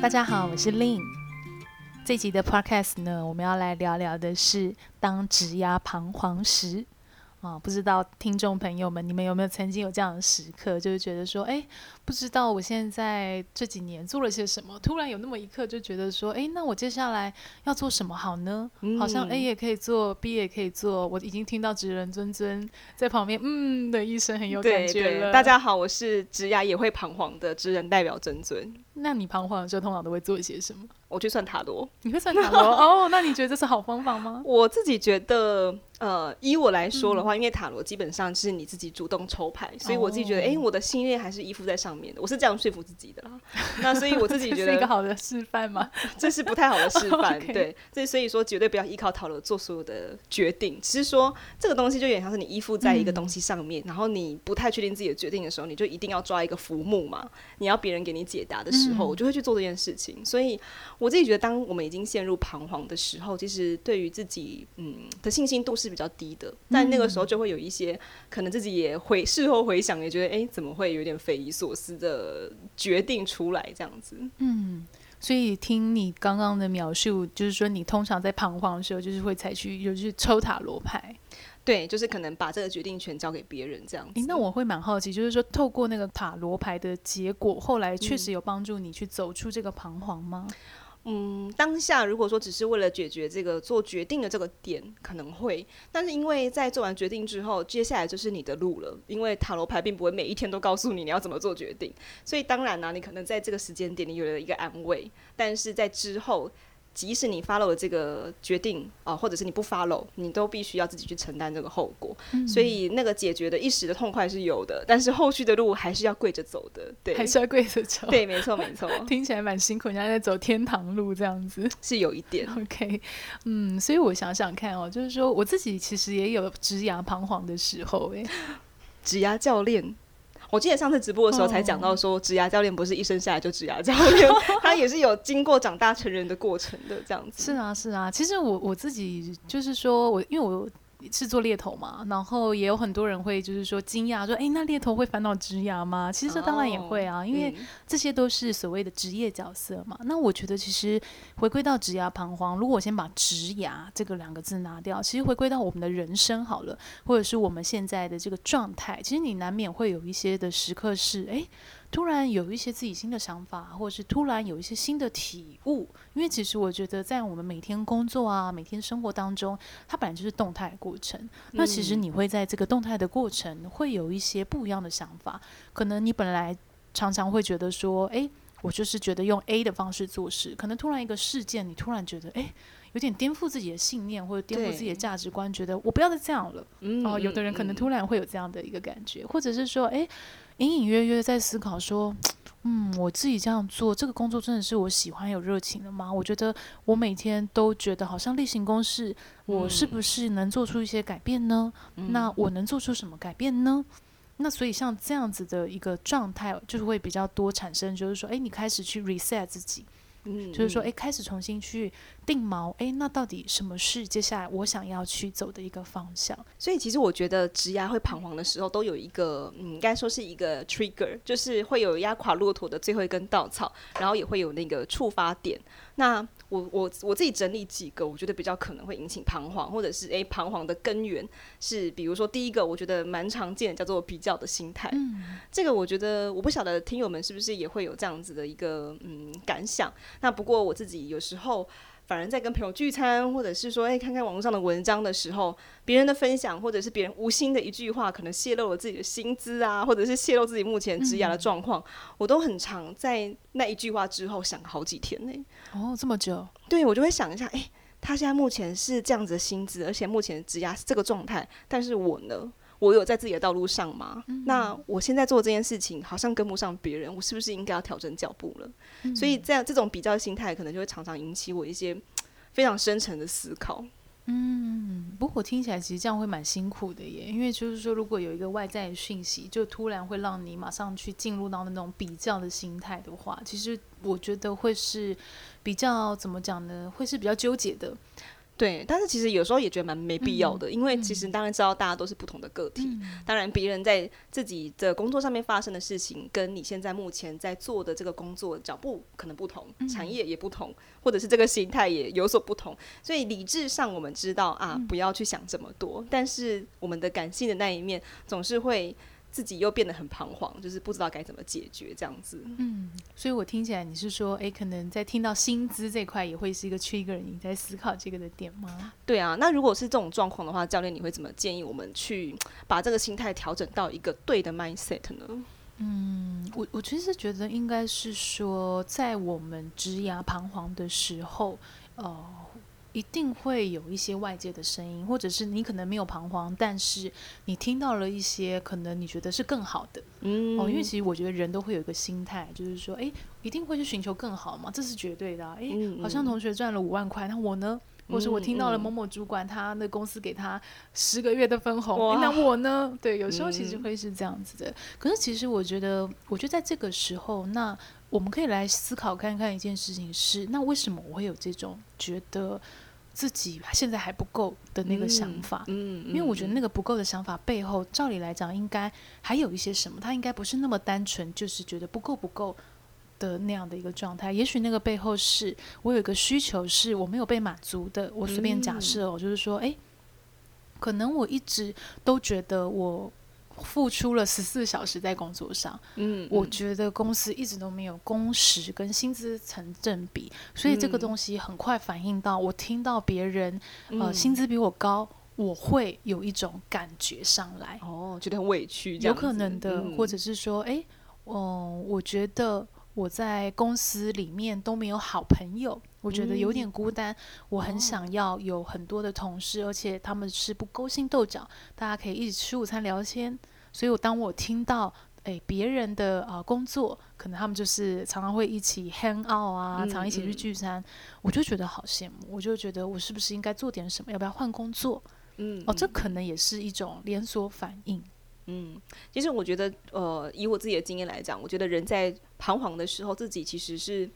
大家好，我是 Lynn。这集的 Podcast 呢，我们要来聊聊的是当职涯彷徨时。啊，不知道听众朋友们，你们有没有曾经有这样的时刻，就是觉得说，哎，不知道我现在这几年做了些什么，突然有那么一刻就觉得说，哎，那我接下来要做什么好呢？嗯、好像 A 也可以做，B 也可以做，我已经听到职人尊尊在旁边嗯的一声，很有感觉了。对对，大家好，我是职涯也会彷徨的职人代表尊尊。那你彷徨的时候，通常都会做一些什么？我去算塔罗。你会算塔罗哦？那你觉得这是好方法吗？我自己觉得。呃，以我来说的话，嗯、因为塔罗基本上是你自己主动抽牌，所以我自己觉得，哎、哦，我的信念还是依附在上面的。我是这样说服自己的啦。那所以我自己觉 得是一个好的示范吗？这是不太好的示范，对。所以所以说，绝对不要依靠塔罗做所有的决定。只是说，这个东西就有点像是你依附在一个东西上面，嗯、然后你不太确定自己的决定的时候，你就一定要抓一个浮木嘛。你要别人给你解答的时候，嗯、我就会去做这件事情。所以我自己觉得，当我们已经陷入彷徨的时候，其实对于自己嗯的信心度是比较低的。但那个时候就会有一些可能自己也回事后回想，也觉得哎、欸，怎么会有点匪夷所思的决定出来这样子？嗯，所以听你刚刚的描述，就是说你通常在彷徨的时候，就是会采取就是抽塔罗牌，对，就是可能把这个决定权交给别人这样子。欸、那我会蛮好奇，就是说透过那个塔罗牌的结果，后来确实有帮助你去走出这个彷徨吗？嗯嗯，当下如果说只是为了解决这个做决定的这个点，可能会，但是因为在做完决定之后，接下来就是你的路了。因为塔罗牌并不会每一天都告诉你你要怎么做决定，所以当然呢、你可能在这个时间点你有了一个安慰，但是在之后。即使你 follow 了这个决定啊，或者是你不 follow，你都必须要自己去承担这个后果。嗯、所以那个解决的一时的痛快是有的，但是后续的路还是要跪着走的。对，还是要跪着走。对，没错，没错。听起来蛮辛苦，人家在走天堂路这样子，是有一点。OK，嗯，所以我想想看哦，就是说我自己其实也有职涯彷徨的时候，哎，职涯教练。我记得上次直播的时候才讲到说，职涯教练不是一生下来就职涯教练，他也是有经过长大成人的过程的，这样子。是啊，是啊。其实我我自己就是说我，因为我。是做猎头嘛，然后也有很多人会就是说惊讶说，哎，那猎头会烦恼职涯吗？其实这当然也会啊，哦、因为这些都是所谓的职业角色嘛。嗯、那我觉得其实回归到职涯彷徨，如果我先把职涯这个两个字拿掉，其实回归到我们的人生好了，或者是我们现在的这个状态，其实你难免会有一些的时刻是，哎。突然有一些自己新的想法，或者是突然有一些新的体悟，因为其实我觉得在我们每天工作啊、每天生活当中，它本来就是动态的过程。嗯、那其实你会在这个动态的过程，会有一些不一样的想法。可能你本来常常会觉得说，诶，我就是觉得用 A 的方式做事，可能突然一个事件，你突然觉得，诶，有点颠覆自己的信念，或者颠覆自己的价值观，觉得我不要再这样了。嗯、哦，有的人可能突然会有这样的一个感觉，嗯、或者是说，诶。隐隐约约在思考说，嗯，我自己这样做这个工作真的是我喜欢有热情的吗？我觉得我每天都觉得好像例行公事，我是不是能做出一些改变呢？嗯、那我能做出什么改变呢？那所以像这样子的一个状态，就是会比较多产生，就是说，诶，你开始去 reset 自己。嗯，就是说，哎，开始重新去定锚，哎，那到底什么是接下来我想要去走的一个方向？所以，其实我觉得职涯会彷徨的时候，都有一个，嗯，应该说是一个 trigger，就是会有压垮骆驼的最后一根稻草，然后也会有那个触发点。那我我我自己整理几个，我觉得比较可能会引起彷徨，或者是诶彷徨的根源是，比如说第一个，我觉得蛮常见的，叫做比较的心态。嗯，这个我觉得我不晓得听友们是不是也会有这样子的一个嗯感想。那不过我自己有时候。反而在跟朋友聚餐，或者是说，哎，看看网络上的文章的时候，别人的分享，或者是别人无心的一句话，可能泄露了自己的薪资啊，或者是泄露自己目前职涯的状况，嗯、我都很常在那一句话之后想好几天呢。哦，这么久？对，我就会想一下，哎，他现在目前是这样子的薪资，而且目前职涯是这个状态，但是我呢？我有在自己的道路上吗？嗯、那我现在做这件事情好像跟不上别人，我是不是应该要调整脚步了？嗯、所以这样这种比较心态，可能就会常常引起我一些非常深沉的思考。嗯，不过我听起来其实这样会蛮辛苦的耶，因为就是说，如果有一个外在的讯息，就突然会让你马上去进入到那种比较的心态的话，其实我觉得会是比较怎么讲呢？会是比较纠结的。对，但是其实有时候也觉得蛮没必要的，嗯、因为其实当然知道大家都是不同的个体，嗯、当然别人在自己的工作上面发生的事情，跟你现在目前在做的这个工作脚步可能不同，嗯、产业也不同，或者是这个心态也有所不同，所以理智上我们知道啊，不要去想这么多，嗯、但是我们的感性的那一面总是会。自己又变得很彷徨，就是不知道该怎么解决这样子。嗯，所以我听起来你是说，哎、欸，可能在听到薪资这块也会是一个 trigger，你在思考这个的点吗？对啊，那如果是这种状况的话，教练你会怎么建议我们去把这个心态调整到一个对的 mindset 呢？嗯，我我其实觉得应该是说，在我们职涯彷徨的时候，呃。一定会有一些外界的声音，或者是你可能没有彷徨，但是你听到了一些可能你觉得是更好的，嗯，哦，因为其实我觉得人都会有一个心态，就是说，哎，一定会去寻求更好嘛，这是绝对的啊。哎，好像同学赚了五万块，那我呢？或是我听到了某某主管他那公司给他十个月的分红，那我呢？对，有时候其实会是这样子的。可是其实我觉得，我觉得在这个时候，那我们可以来思考看看一件事情是，那为什么我会有这种觉得？自己现在还不够的那个想法，因为我觉得那个不够的想法背后，照理来讲应该还有一些什么，他应该不是那么单纯，就是觉得不够不够的那样的一个状态。也许那个背后是我有一个需求是我没有被满足的。我随便假设哦，就是说，哎，可能我一直都觉得我。付出了十四小时在工作上，嗯，我觉得公司一直都没有工时跟薪资成正比，所以这个东西很快反映到我听到别人，呃，薪资比我高，我会有一种感觉上来，哦，觉得很委屈，有可能的，或者是说，哎，嗯，我觉得。我在公司里面都没有好朋友，我觉得有点孤单。嗯、我很想要有很多的同事，而且他们是不勾心斗角，大家可以一起吃午餐聊天。所以，我当我听到诶别人的啊、呃、工作，可能他们就是常常会一起 hang out 啊，常常一起去聚餐，我就觉得好羡慕。我就觉得我是不是应该做点什么？要不要换工作？嗯，哦，这可能也是一种连锁反应。嗯，其实我觉得，呃，以我自己的经验来讲，我觉得人在彷徨的时候，自己其实是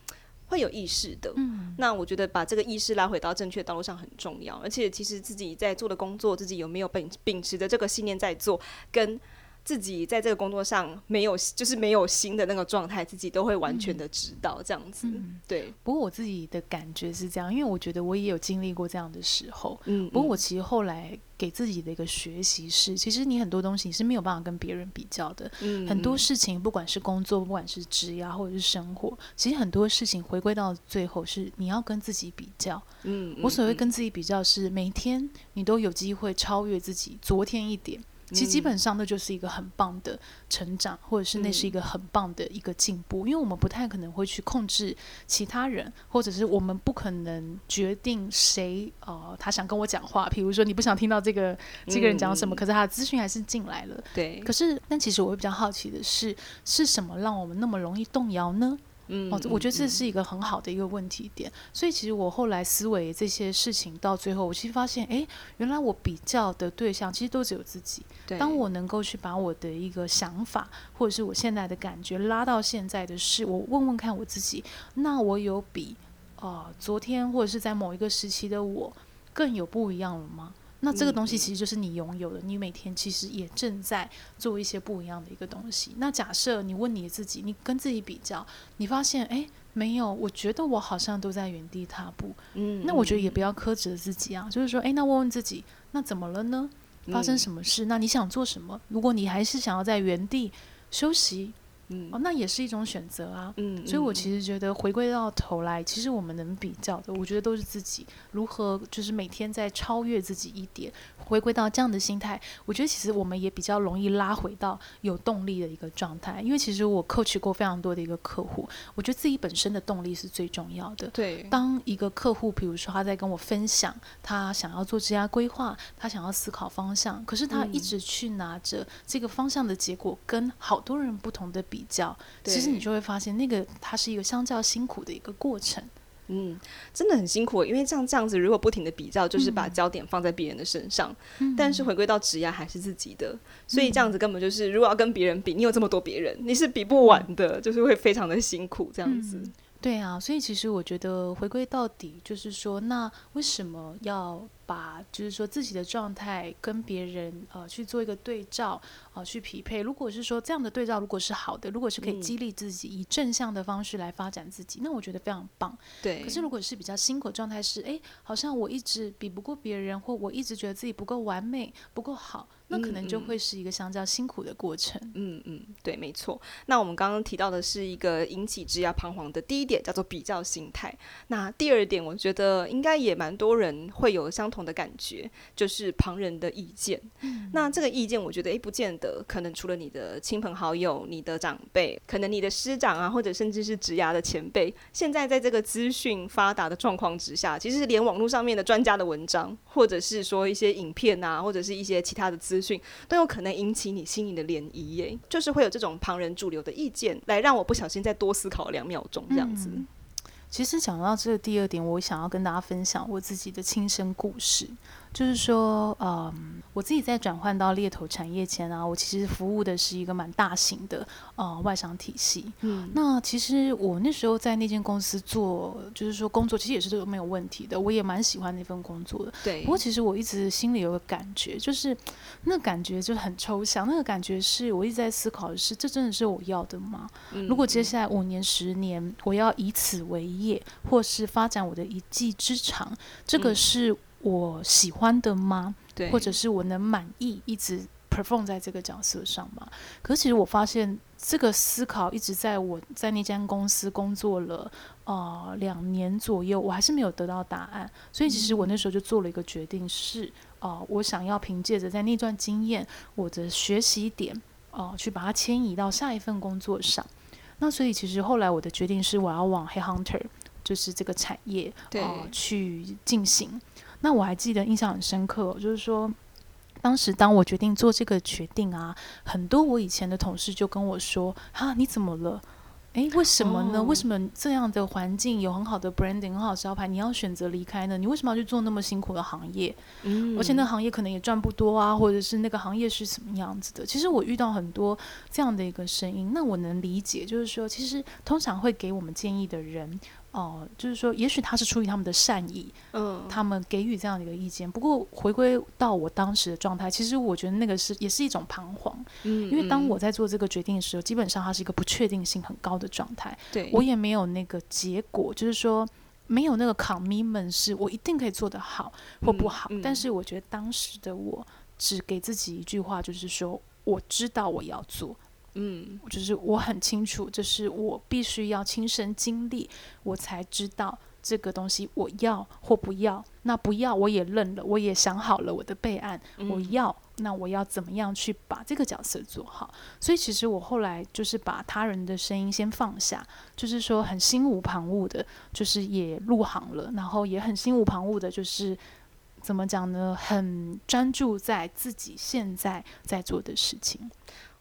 会有意识的。嗯，那我觉得把这个意识拉回到正确道路上很重要，而且其实自己在做的工作，自己有没有秉秉持着这个信念在做，跟。自己在这个工作上没有，就是没有心的那个状态，自己都会完全的知道这样子。嗯、对，不过我自己的感觉是这样，因为我觉得我也有经历过这样的时候。嗯，不过我其实后来给自己的一个学习是，其实你很多东西是没有办法跟别人比较的。嗯，很多事情，不管是工作，不管是职业或者是生活，其实很多事情回归到最后是你要跟自己比较。嗯，我所谓跟自己比较是每天你都有机会超越自己昨天一点。其实基本上那就是一个很棒的成长，或者是那是一个很棒的一个进步，因为我们不太可能会去控制其他人，或者是我们不可能决定谁呃他想跟我讲话，比如说你不想听到这个这个人讲什么，可是他的资讯还是进来了。对。可是，但其实我会比较好奇的是，是什么让我们那么容易动摇呢？嗯，哦，我觉得这是一个很好的一个问题点。所以其实我后来思维这些事情到最后，我其实发现，哎，原来我比较的对象其实都只有自己。对。当我能够去把我的一个想法，或者是我现在的感觉拉到现在的事，我问问看我自己，那我有比呃昨天或者是在某一个时期的我更有不一样了吗？那这个东西其实就是你拥有的，你每天其实也正在做一些不一样的一个东西。那假设你问你自己，你跟自己比较，你发现诶，没有，我觉得我好像都在原地踏步。嗯，那我觉得也不要苛责自己啊，就是说，诶，那问问自己，那怎么了呢？发生什么事？那你想做什么？如果你还是想要在原地休息。嗯，哦，那也是一种选择啊。嗯，所以我其实觉得回归到头来，其实我们能比较的，我觉得都是自己如何就是每天在超越自己一点，回归到这样的心态。我觉得其实我们也比较容易拉回到有动力的一个状态。因为其实我 coach 过非常多的一个客户，我觉得自己本身的动力是最重要的。对，当一个客户，比如说他在跟我分享他想要做职业规划，他想要思考方向，可是他一直去拿着这个方向的结果跟好多人不同的比。比较，其实你就会发现，那个它是一个相较辛苦的一个过程。嗯，真的很辛苦，因为像这样子，如果不停的比较，就是把焦点放在别人的身上。嗯、但是回归到职业还是自己的，所以这样子根本就是，如果要跟别人比，你有这么多别人，你是比不完的，嗯、就是会非常的辛苦这样子。对啊，所以其实我觉得回归到底就是说，那为什么要把就是说自己的状态跟别人呃去做一个对照啊、呃，去匹配？如果是说这样的对照如果是好的，如果是可以激励自己、嗯、以正向的方式来发展自己，那我觉得非常棒。对。可是如果是比较辛苦的状态是，哎，好像我一直比不过别人，或我一直觉得自己不够完美、不够好。那可能就会是一个相较辛苦的过程。嗯嗯，对，没错。那我们刚刚提到的是一个引起职业彷徨的第一点，叫做比较心态。那第二点，我觉得应该也蛮多人会有相同的感觉，就是旁人的意见。嗯、那这个意见，我觉得诶，不见得可能除了你的亲朋好友、你的长辈，可能你的师长啊，或者甚至是职涯的前辈。现在在这个资讯发达的状况之下，其实连网络上面的专家的文章，或者是说一些影片啊，或者是一些其他的资讯都有可能引起你心里的涟漪耶，就是会有这种旁人主流的意见，来让我不小心再多思考两秒钟这样子。嗯，其实讲到这个第二点，我想要跟大家分享我自己的亲身故事。就是说，嗯，我自己在转换到猎头产业前啊，我其实服务的是一个蛮大型的呃外商体系。嗯，那其实我那时候在那间公司做，就是说工作其实也是都没有问题的，我也蛮喜欢那份工作的。对。不过其实我一直心里有个感觉，就是那感觉就很抽象，那个感觉是我一直在思考的是，这真的是我要的吗？嗯。如果接下来五年、十年，我要以此为业，或是发展我的一技之长，这个是。嗯我喜欢的吗？对，或者是我能满意一直 perform 在这个角色上吗？可是其实我发现这个思考一直在我在那间公司工作了呃两年左右，我还是没有得到答案。所以其实我那时候就做了一个决定是，是、呃、啊，我想要凭借着在那段经验，我的学习点哦、呃，去把它迁移到下一份工作上。那所以其实后来我的决定是，我要往 Headhunter，就是这个产业呃去进行。那我还记得印象很深刻，就是说，当时当我决定做这个决定啊，很多我以前的同事就跟我说：“啊，你怎么了？诶，为什么呢？哦、为什么这样的环境有很好的 branding、很好的招牌，你要选择离开呢？你为什么要去做那么辛苦的行业？嗯，而且那行业可能也赚不多啊，或者是那个行业是什么样子的？其实我遇到很多这样的一个声音，那我能理解，就是说，其实通常会给我们建议的人。”哦、呃，就是说，也许他是出于他们的善意，嗯，他们给予这样的一个意见。不过回归到我当时的状态，其实我觉得那个是也是一种彷徨，嗯，因为当我在做这个决定的时候，基本上它是一个不确定性很高的状态，对，我也没有那个结果，就是说没有那个 commitment 是我一定可以做得好或不好。嗯嗯、但是我觉得当时的我只给自己一句话，就是说我知道我要做。嗯，就是我很清楚，这是我必须要亲身经历，我才知道这个东西我要或不要。那不要我也认了，我也想好了我的备案。嗯、我要，那我要怎么样去把这个角色做好？所以其实我后来就是把他人的声音先放下，就是说很心无旁骛的，就是也入行了，然后也很心无旁骛的，就是怎么讲呢？很专注在自己现在在做的事情。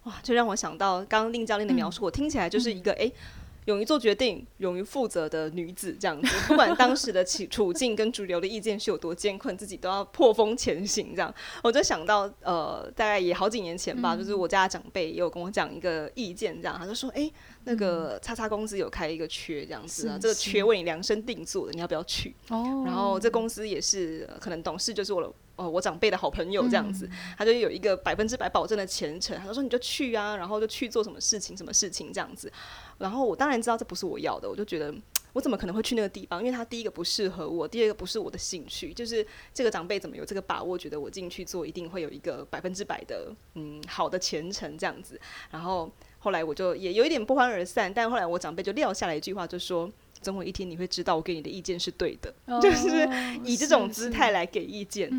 哇，就让我想到刚刚令教练的描述，嗯、我听起来就是一个哎。嗯勇于做决定、勇于负责的女子，这样子，不管当时的处处境跟主流的意见是有多艰困，自己都要破风前行。这样，我就想到，呃，大概也好几年前吧，嗯、就是我家的长辈也有跟我讲一个意见，这样，他就说，哎、欸，那个叉叉公司有开一个缺，这样子啊，这个缺为你量身定做的，你要不要去？哦。然后这公司也是，可能董事就是我的，呃，我长辈的好朋友，这样子，嗯、他就有一个百分之百保证的前程，他就说你就去啊，然后就去做什么事情，什么事情这样子。然后我当然知道这不是我要的，我就觉得我怎么可能会去那个地方？因为他第一个不适合我，第二个不是我的兴趣。就是这个长辈怎么有这个把握，觉得我进去做一定会有一个百分之百的嗯好的前程这样子。然后后来我就也有一点不欢而散，但后来我长辈就撂下来一句话，就说总有一天你会知道我给你的意见是对的，哦、就是以这种姿态来给意见。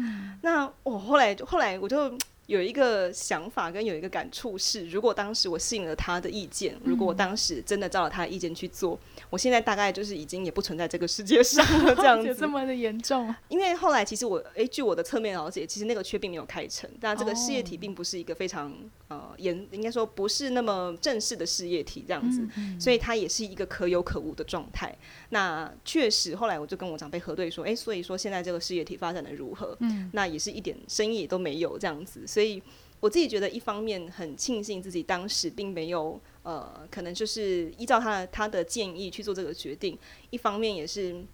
那我后来后来我就。有一个想法跟有一个感触是，如果当时我信了他的意见，如果我当时真的照了他的意见去做，嗯、我现在大概就是已经也不存在这个世界上了，这样子。这么的严重？因为后来其实我，诶、欸，据我的侧面了解，其实那个缺并没有开成，但这个事业体并不是一个非常呃严，应该说不是那么正式的事业体这样子，嗯嗯、所以它也是一个可有可无的状态。那确实后来我就跟我长辈核对说，哎、欸，所以说现在这个事业体发展的如何？嗯，那也是一点生意也都没有这样子，所以。所以我自己觉得，一方面很庆幸自己当时并没有呃，可能就是依照他的他的建议去做这个决定。一方面也是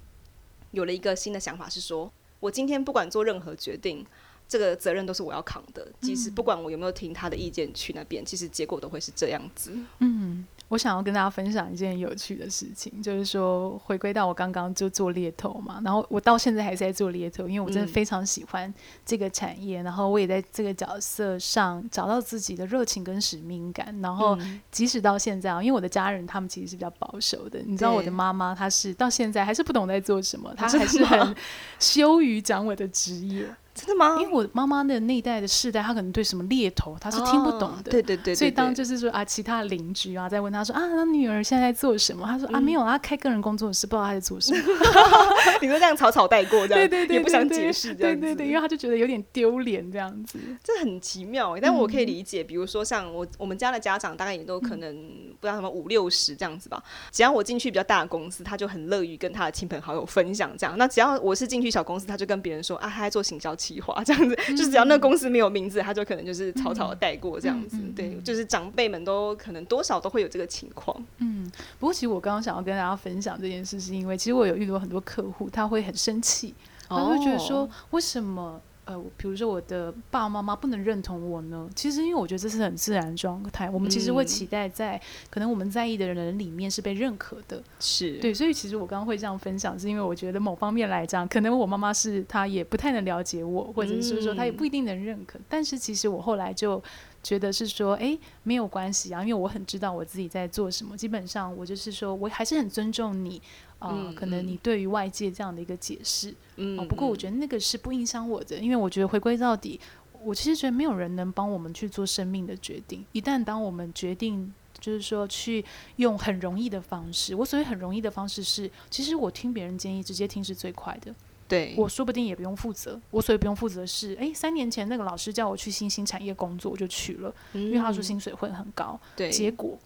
有了一个新的想法，是说我今天不管做任何决定，这个责任都是我要扛的。即使不管我有没有听他的意见去那边，其实结果都会是这样子。嗯。我想要跟大家分享一件有趣的事情，就是说回归到我刚刚就做猎头嘛，然后我到现在还是在做猎头，因为我真的非常喜欢这个产业，嗯、然后我也在这个角色上找到自己的热情跟使命感，然后即使到现在啊，因为我的家人他们其实是比较保守的，你知道我的妈妈她是到现在还是不懂在做什么，她还是很羞于讲我的职业。真的吗？因为我妈妈的那一代的世代，她可能对什么猎头，她是听不懂的。对对对。所以当就是说啊，其他的邻居啊，在问她说啊，她女儿现在在做什么？她说啊，没有啊，开个人工作室，不知道她在做什么。你说这样草草带过，这样对对对，也不想解释，对对对，因为她就觉得有点丢脸这样子。这很奇妙，但我可以理解。比如说像我我们家的家长，大概也都可能不知道什么五六十这样子吧。只要我进去比较大的公司，他就很乐于跟他的亲朋好友分享这样。那只要我是进去小公司，他就跟别人说啊，他在做行销企划这样子。就是只要那个公司没有名字，他就可能就是草草的带过这样子。嗯、对，就是长辈们都可能多少都会有这个情况。嗯，不过其实我刚刚想要跟大家分享这件事，是因为其实我有遇到很多客户，他会很生气，他会觉得说为什么？呃，比如说我的爸爸妈妈不能认同我呢？其实因为我觉得这是很自然状态。我们其实会期待在可能我们在意的人里面是被认可的，是对。所以其实我刚刚会这样分享，是因为我觉得某方面来讲，可能我妈妈是她也不太能了解我，或者是说她也不一定能认可。但是其实我后来就觉得是说，哎，没有关系啊，因为我很知道我自己在做什么。基本上我就是说我还是很尊重你。啊、呃，可能你对于外界这样的一个解释，嗯、呃，不过我觉得那个是不影响我的，因为我觉得回归到底，我其实觉得没有人能帮我们去做生命的决定。一旦当我们决定，就是说去用很容易的方式，我所谓很容易的方式是，其实我听别人建议，直接听是最快的。对，我说不定也不用负责。我所以不用负责是，诶，三年前那个老师叫我去新兴产业工作，我就去了，嗯、因为他说薪水会很高。对，结果。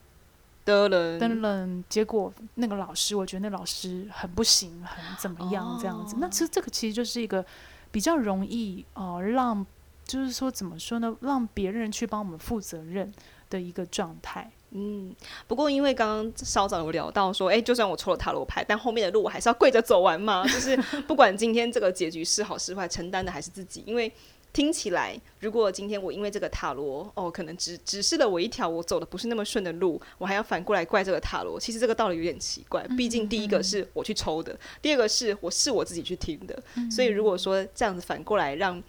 噔噔噔噔，结果那个老师，我觉得那老师很不行，很怎么样这样子。哦、那其实这个其实就是一个比较容易哦、呃，让就是说怎么说呢，让别人去帮我们负责任的一个状态。嗯，不过因为刚刚稍早有聊到说，哎，就算我抽了塔罗牌，但后面的路我还是要跪着走完嘛。就是不管今天这个结局是好是坏，承担的还是自己，因为。听起来，如果今天我因为这个塔罗哦，可能指指示了我一条我走的不是那么顺的路，我还要反过来怪这个塔罗，其实这个道理有点奇怪。毕竟第一个是我去抽的，嗯、第二个是我是我自己去听的，嗯、所以如果说这样子反过来让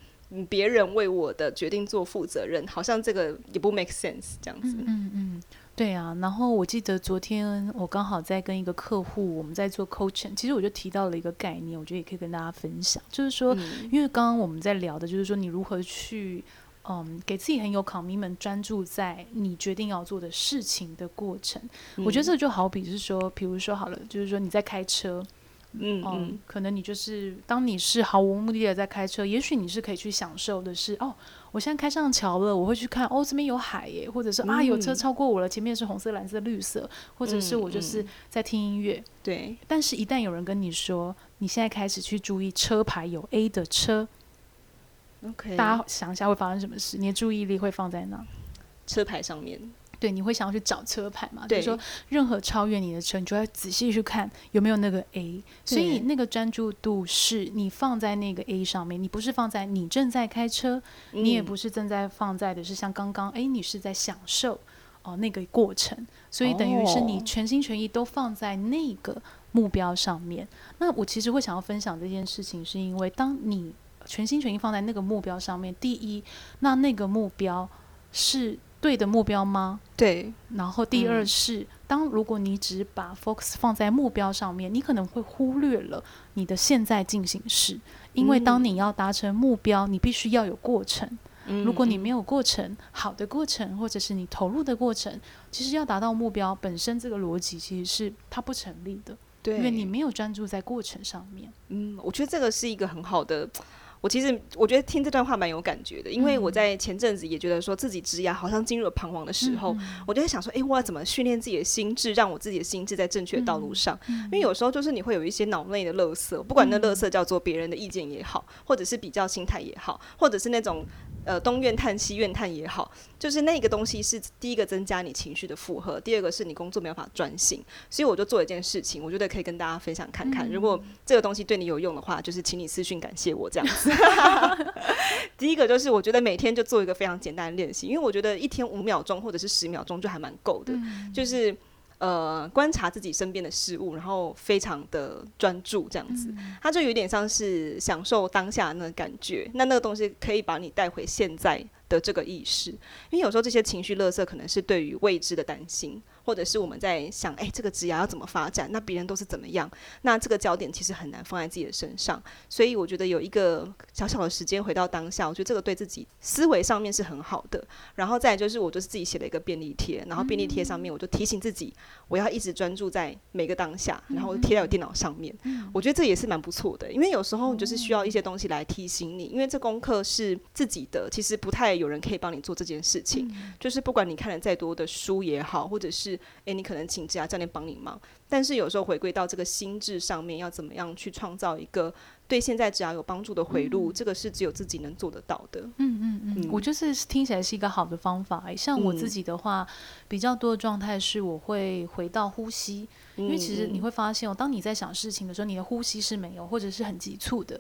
别人为我的决定做负责任，好像这个也不 make sense 这样子。嗯嗯。嗯对啊，然后我记得昨天我刚好在跟一个客户，我们在做 coaching，其实我就提到了一个概念，我觉得也可以跟大家分享，就是说，嗯、因为刚刚我们在聊的就是说，你如何去，嗯，给自己很有 commitment，专注在你决定要做的事情的过程。嗯、我觉得这就好比是说，比如说好了，就是说你在开车。嗯，嗯，可能你就是当你是毫无目的的在开车，也许你是可以去享受的是，哦，我现在开上桥了，我会去看，哦，这边有海耶，或者是、嗯、啊，有车超过我了，前面是红色、蓝色、绿色，或者是我就是在听音乐。对，但是一旦有人跟你说，你现在开始去注意车牌有 A 的车，OK，大家想一下会发生什么事？你的注意力会放在哪？车牌上面。对，你会想要去找车牌嘛？对，就是说任何超越你的车，你就要仔细去看有没有那个 A。所以那个专注度是你放在那个 A 上面，你不是放在你正在开车，嗯、你也不是正在放在的是像刚刚，哎，你是在享受哦、呃、那个过程。所以等于是你全心全意都放在那个目标上面。哦、那我其实会想要分享这件事情，是因为当你全心全意放在那个目标上面，第一，那那个目标是。对的目标吗？对。然后第二是，嗯、当如果你只把 focus 放在目标上面，你可能会忽略了你的现在进行时。因为当你要达成目标，你必须要有过程。嗯、如果你没有过程，好的过程，或者是你投入的过程，其实要达到目标本身，这个逻辑其实是它不成立的。对，因为你没有专注在过程上面。嗯，我觉得这个是一个很好的。我其实我觉得听这段话蛮有感觉的，因为我在前阵子也觉得说自己职业好像进入了彷徨的时候，我就在想说，哎，我要怎么训练自己的心智，让我自己的心智在正确的道路上？因为有时候就是你会有一些脑内的垃圾，不管那垃圾叫做别人的意见也好，或者是比较心态也好，或者是那种呃东怨叹西怨叹也好，就是那个东西是第一个增加你情绪的负荷，第二个是你工作没有办法专心，所以我就做一件事情，我觉得可以跟大家分享看看，嗯、如果这个东西对你有用的话，就是请你私讯感谢我这样子。第一个就是我觉得每天就做一个非常简单的练习，因为我觉得一天五秒钟或者是十秒钟就还蛮够的，嗯、就是。呃，观察自己身边的事物，然后非常的专注，这样子，嗯、它就有点像是享受当下的那个感觉。那那个东西可以把你带回现在的这个意识，因为有时候这些情绪垃圾可能是对于未知的担心。或者是我们在想，哎，这个职涯要怎么发展？那别人都是怎么样？那这个焦点其实很难放在自己的身上。所以我觉得有一个小小的时间回到当下，我觉得这个对自己思维上面是很好的。然后再就是，我就是自己写了一个便利贴，然后便利贴上面我就提醒自己，我要一直专注在每个当下，然后贴在我电脑上面。我觉得这也是蛮不错的，因为有时候你就是需要一些东西来提醒你，因为这功课是自己的，其实不太有人可以帮你做这件事情。就是不管你看了再多的书也好，或者是诶、欸，你可能请职涯教练帮你忙，但是有时候回归到这个心智上面，要怎么样去创造一个对现在只要有帮助的回路，嗯、这个是只有自己能做得到的。嗯嗯嗯，嗯我就是听起来是一个好的方法。像我自己的话，嗯、比较多的状态是我会回到呼吸，嗯、因为其实你会发现哦，当你在想事情的时候，你的呼吸是没有或者是很急促的。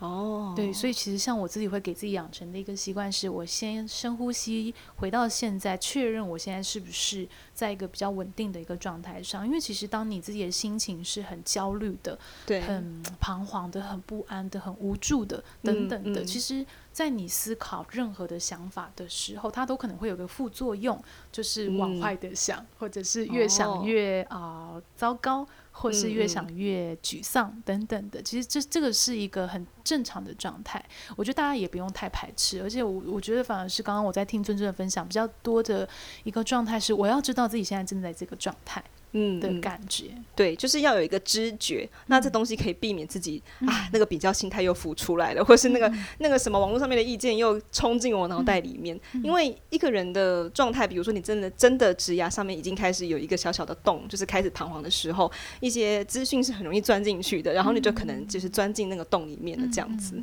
哦，对，所以其实像我自己会给自己养成的一个习惯是，我先深呼吸，回到现在，确认我现在是不是在一个比较稳定的一个状态上。因为其实当你自己的心情是很焦虑的，对，很彷徨的，很不安的，很无助的等等的，嗯嗯、其实，在你思考任何的想法的时候，它都可能会有个副作用，就是往坏的想，嗯、或者是越想越啊、哦呃、糟糕。或是越想越沮丧等等的，其实这这个是一个很正常的状态，我觉得大家也不用太排斥，而且我我觉得反而是刚刚我在听尊尊的分享比较多的一个状态是，我要知道自己现在正在这个状态。嗯的感觉，对，就是要有一个知觉，嗯、那这东西可以避免自己、嗯、啊那个比较心态又浮出来了，或是那个、嗯、那个什么网络上面的意见又冲进我脑袋里面。嗯、因为一个人的状态，比如说你真的真的职涯上面已经开始有一个小小的洞，就是开始彷徨的时候，一些资讯是很容易钻进去的，然后你就可能就是钻进那个洞里面的这样子。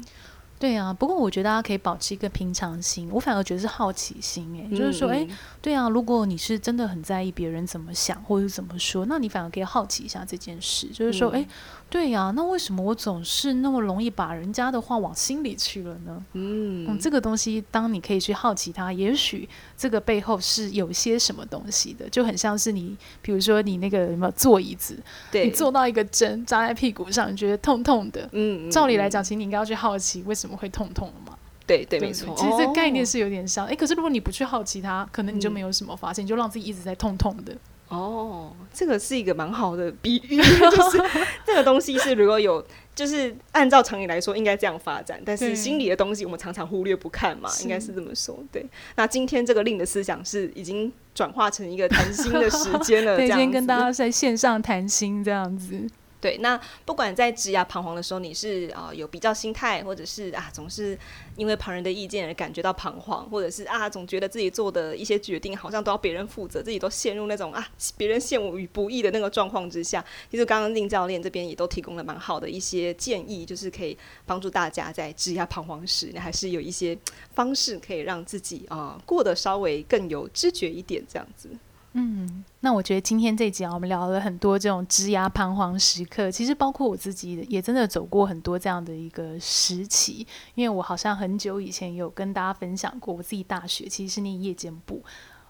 对啊，不过我觉得大家可以保持一个平常心，我反而觉得是好奇心，诶，就是说，诶，对啊，如果你是真的很在意别人怎么想或者怎么说，那你反而可以好奇一下这件事，就是说，诶。对呀、啊，那为什么我总是那么容易把人家的话往心里去了呢？嗯，嗯，这个东西，当你可以去好奇它，也许这个背后是有些什么东西的，就很像是你，比如说你那个什么坐椅子，对你坐到一个针扎在屁股上，你觉得痛痛的。嗯，嗯，照理来讲，其实你应该要去好奇为什么会痛痛的嘛。对对，没错。其实这个概念是有点像，哎、哦，可是如果你不去好奇它，可能你就没有什么发现，嗯、你就让自己一直在痛痛的。哦，这个是一个蛮好的比喻，就是 这个东西是如果有，就是按照常理来说应该这样发展，但是心理的东西我们常常忽略不看嘛，应该是这么说。对，那今天这个令的思想是已经转化成一个谈心的时间了，对，今天跟大家在线上谈心这样子。对，那不管在职涯彷徨的时候，你是啊、有比较心态，或者是啊总是因为旁人的意见而感觉到彷徨，或者是啊总觉得自己做的一些决定好像都要别人负责，自己都陷入那种啊别人陷我于不义的那个状况之下。其实刚刚令教练这边也都提供了蛮好的一些建议，就是可以帮助大家在职涯彷徨时，你还是有一些方式可以让自己啊、过得稍微更有知觉一点，这样子。嗯，那我觉得今天这集啊，我们聊了很多这种职涯彷徨时刻，其实包括我自己也真的走过很多这样的一个时期。因为我好像很久以前有跟大家分享过，我自己大学其实是念夜间部。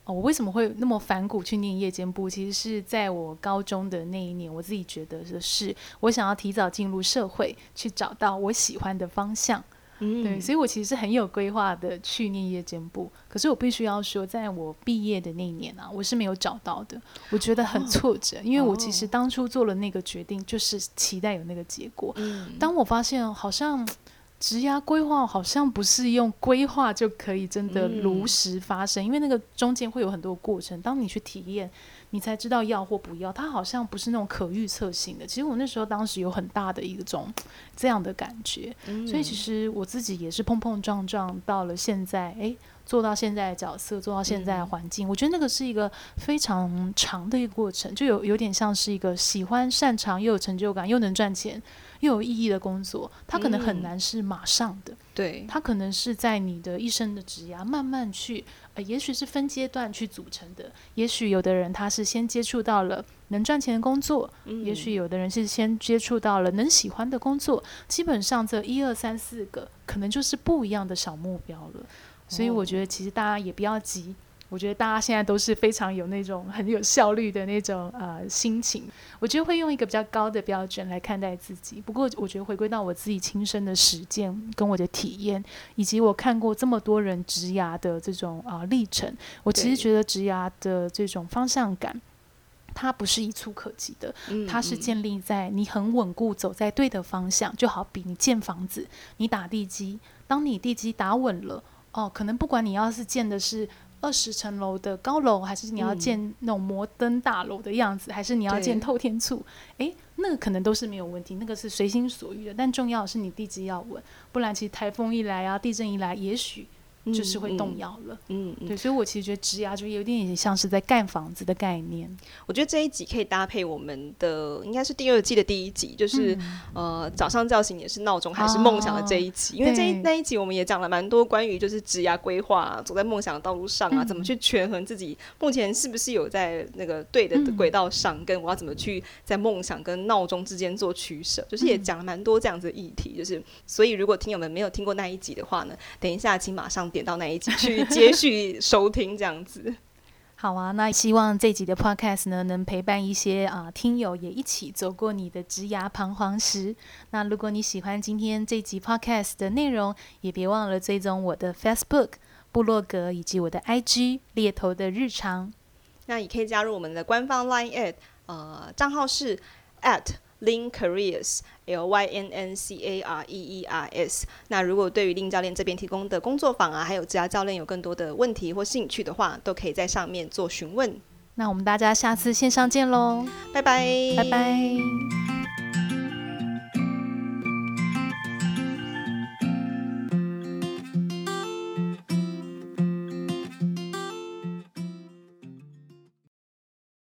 哦，我为什么会那么反骨去念夜间部？其实是在我高中的那一年，我自己觉得的是，我想要提早进入社会，去找到我喜欢的方向。嗯，对，所以我其实是很有规划的去念夜间部，可是我必须要说，在我毕业的那一年啊，我是没有找到的，我觉得很挫折，哦、因为我其实当初做了那个决定，就是期待有那个结果。嗯，当我发现好像职涯规划好像不是用规划就可以真的如实发生，嗯、因为那个中间会有很多过程，当你去体验。你才知道要或不要。它好像不是那种可预测性的。其实我那时候当时有很大的一种这样的感觉，嗯、所以其实我自己也是碰碰撞撞到了现在，诶，做到现在的角色，做到现在的环境。嗯、我觉得那个是一个非常长的一个过程，就有有点像是一个喜欢、擅长又有成就感又能赚钱。又有意义的工作，它可能很难是马上的，嗯、对，它可能是在你的一生的职涯慢慢去，呃，也许是分阶段去组成的。也许有的人他是先接触到了能赚钱的工作，嗯、也许有的人是先接触到了能喜欢的工作。基本上这一二三四个，可能就是不一样的小目标了。所以我觉得，其实大家也不要急。我觉得大家现在都是非常有那种很有效率的那种呃心情，我觉得会用一个比较高的标准来看待自己。不过，我觉得回归到我自己亲身的实践跟我的体验，以及我看过这么多人植牙的这种啊、呃、历程，我其实觉得植牙的这种方向感，它不是一触可及的，它是建立在你很稳固走在对的方向。就好比你建房子，你打地基，当你地基打稳了，哦，可能不管你要是建的是。二十层楼的高楼，还是你要建那种摩登大楼的样子，嗯、还是你要建透天厝？诶，那个可能都是没有问题，那个是随心所欲的。但重要的是你地基要稳，不然其实台风一来啊，地震一来，也许。就是会动摇了，嗯嗯，对，所以我其实觉得职涯就有点像是在盖房子的概念。我觉得这一集可以搭配我们的，应该是第二季的第一集，就是、嗯、呃早上叫醒也是闹钟还是梦想的这一集，哦、因为这一那一集我们也讲了蛮多关于就是职涯规划，走在梦想的道路上啊，嗯、怎么去权衡自己目前是不是有在那个对的轨道上，嗯、跟我要怎么去在梦想跟闹钟之间做取舍，就是也讲了蛮多这样子的议题，就是所以如果听友们没有听过那一集的话呢，等一下请马上。点到那一集去接续收听，这样子。好啊，那希望这集的 podcast 呢，能陪伴一些啊、呃、听友也一起走过你的职涯彷徨时。那如果你喜欢今天这集 podcast 的内容，也别忘了追踪我的 Facebook 部落格以及我的 IG 猎头的日常。那也可以加入我们的官方 Line at 呃账号是 at Lynn Careers L Y N N C A R E E R S。那如果对于 Lynn 教练这边提供的工作坊啊，还有职涯教练有更多的问题或兴趣的话，都可以在上面做询问。那我们大家下次线上见喽，拜拜，拜拜。